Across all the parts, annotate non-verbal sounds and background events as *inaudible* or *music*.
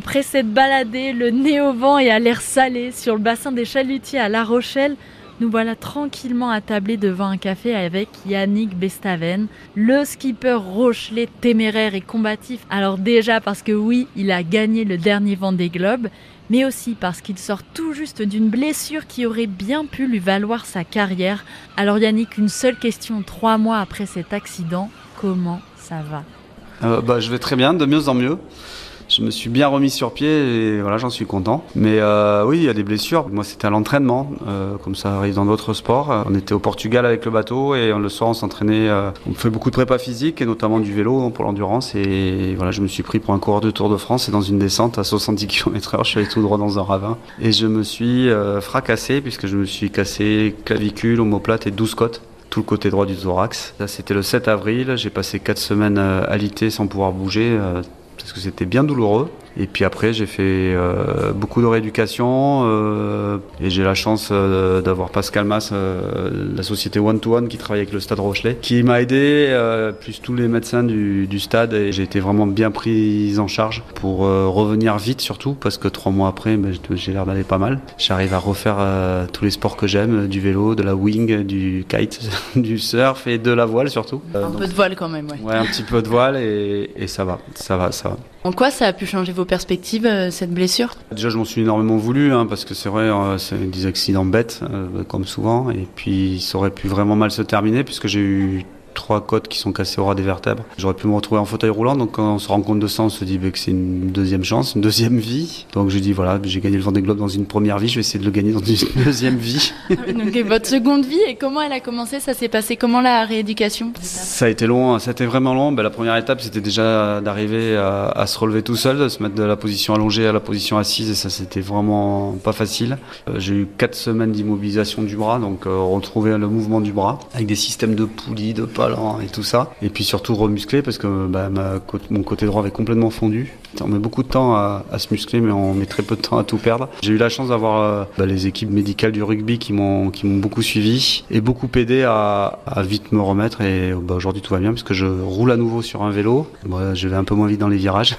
Après s'être baladé le nez au vent et à l'air salé sur le bassin des chalutiers à La Rochelle, nous voilà tranquillement attablés devant un café avec Yannick Bestaven, le skipper Rochelet téméraire et combatif. Alors déjà parce que oui, il a gagné le dernier Vendée Globe, mais aussi parce qu'il sort tout juste d'une blessure qui aurait bien pu lui valoir sa carrière. Alors Yannick, une seule question trois mois après cet accident, comment ça va? Euh, bah, Je vais très bien, de mieux en mieux je me suis bien remis sur pied et voilà, j'en suis content. Mais euh, oui, il y a des blessures. Moi, c'était à l'entraînement, euh, comme ça arrive dans d'autres sports. On était au Portugal avec le bateau et le soir, on s'entraînait. Euh, on fait beaucoup de prépa physique et notamment du vélo pour l'endurance. Et voilà, je me suis pris pour un coureur de Tour de France et dans une descente à 70 km/h, je suis allé tout droit dans un ravin et je me suis fracassé puisque je me suis cassé clavicule, omoplate et 12 côtes tout le côté droit du thorax. Ça, c'était le 7 avril. J'ai passé 4 semaines alité sans pouvoir bouger, parce que c'était bien douloureux. Et puis après, j'ai fait euh, beaucoup de rééducation euh, et j'ai la chance euh, d'avoir Pascal Mas, la société One to One qui travaille avec le Stade Rochelet, qui m'a aidé, plus tous les médecins du, du stade. Et j'ai été vraiment bien pris en charge pour revenir vite surtout parce que trois mois après, ben, j'ai l'air d'aller pas mal. J'arrive à refaire tous les sports que j'aime, du vélo, de la wing, du kite, *laughs* du surf et de la voile surtout. Un peu de voile quand même, ouais. Ouais, un petit peu de voile et, et ça va, ça va, ça va. En quoi ça a pu changer vos perspectives, euh, cette blessure? Déjà, je m'en suis énormément voulu, hein, parce que c'est vrai, euh, c'est des accidents bêtes, euh, comme souvent, et puis ça aurait pu vraiment mal se terminer, puisque j'ai eu trois côtes qui sont cassées au ras des vertèbres. J'aurais pu me retrouver en fauteuil roulant, donc quand on se rend compte de ça, on se dit bah, que c'est une deuxième chance, une deuxième vie. Donc je dis voilà, j'ai gagné le Vendée Globe dans une première vie, je vais essayer de le gagner dans une *laughs* deuxième vie. *laughs* donc votre seconde vie, et comment elle a commencé Ça s'est passé comment la rééducation? Ça a été long, ça a été vraiment long. Ben, la première étape, c'était déjà d'arriver à, se relever tout seul, de se mettre de la position allongée à la position assise, et ça c'était vraiment pas facile. Euh, j'ai eu quatre semaines d'immobilisation du bras, donc euh, retrouver le mouvement du bras avec des systèmes de poulies, de pas et tout ça. Et puis surtout remuscler parce que bah, mon côté droit avait complètement fondu. On met beaucoup de temps à, se muscler, mais on met très peu de temps à tout perdre. J'ai eu la chance d'avoir euh, bah, les équipes médicales du rugby qui m'ont beaucoup suivi et beaucoup aidé à, vite me remettre. Et bah, aujourd'hui tout va bien parce que je roule à nouveau sur un vélo. je vais un peu moins vite dans les virages,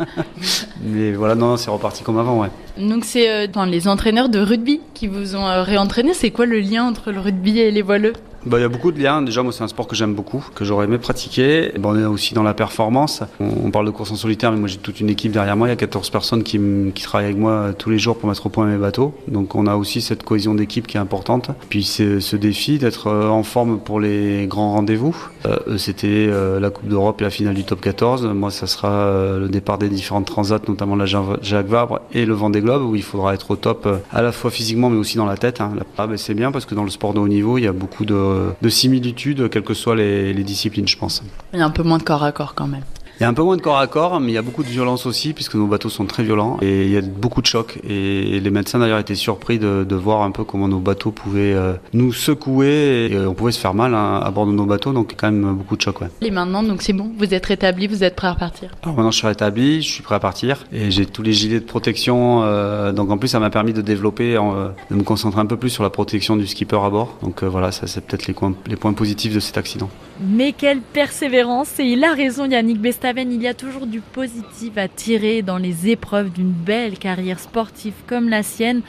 *laughs* mais voilà, non, c'est reparti comme avant. Donc c'est euh, les entraîneurs de rugby qui vous ont euh, réentraîné. C'est quoi le lien entre le rugby et les voileux? Bah, il y a beaucoup de liens. Déjà, moi, c'est un sport que j'aime beaucoup, que j'aurais aimé pratiquer. Bah, on est aussi dans la performance. On, parle de course en solitaire, mais moi, j'ai toute une équipe derrière moi. Il y a 14 personnes qui, travaillent avec moi euh, tous les jours pour mettre au point mes bateaux. Donc, on a aussi cette cohésion d'équipe qui est importante. Puis, c'est ce défi d'être euh, en forme pour les grands rendez-vous. Euh, C'était la Coupe d'Europe et la finale du top 14. Moi, ça sera le départ des différentes transats, notamment la Jacques Vabre et le Vendée Globe, où il faudra être au top à la fois physiquement, mais aussi dans la tête. Hein. Ah, ben, c'est bien parce que dans le sport de haut niveau, il y a beaucoup de de similitudes, quelles que soient les, les disciplines, je pense. Il y a un peu moins de corps à corps quand même. Il y a un peu moins de corps à corps, mais il y a beaucoup de violence aussi, puisque nos bateaux sont très violents. Et il y a beaucoup de chocs. Et les médecins d'ailleurs étaient surpris de, de, voir un peu comment nos bateaux pouvaient euh, nous secouer. Et euh, on pouvait se faire mal hein, à bord de nos bateaux, donc quand même beaucoup de chocs. Ouais. Et maintenant, donc c'est bon, vous êtes rétabli, vous êtes prêt à partir Alors maintenant, je suis rétabli, je suis prêt à partir. Et j'ai tous les gilets de protection. Euh, donc en plus, ça m'a permis de développer, de me concentrer un peu plus sur la protection du skipper à bord. Donc voilà, ça c'est peut-être les, les points positifs de cet accident. Mais quelle persévérance Et il a raison, Yannick Bestaven, il y a toujours du positif à tirer dans les épreuves d'une belle carrière sportive comme la sienne.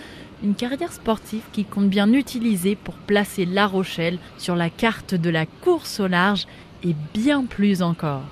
Une carrière sportive qui compte bien utiliser pour placer La Rochelle sur la carte de la course au large et bien plus encore.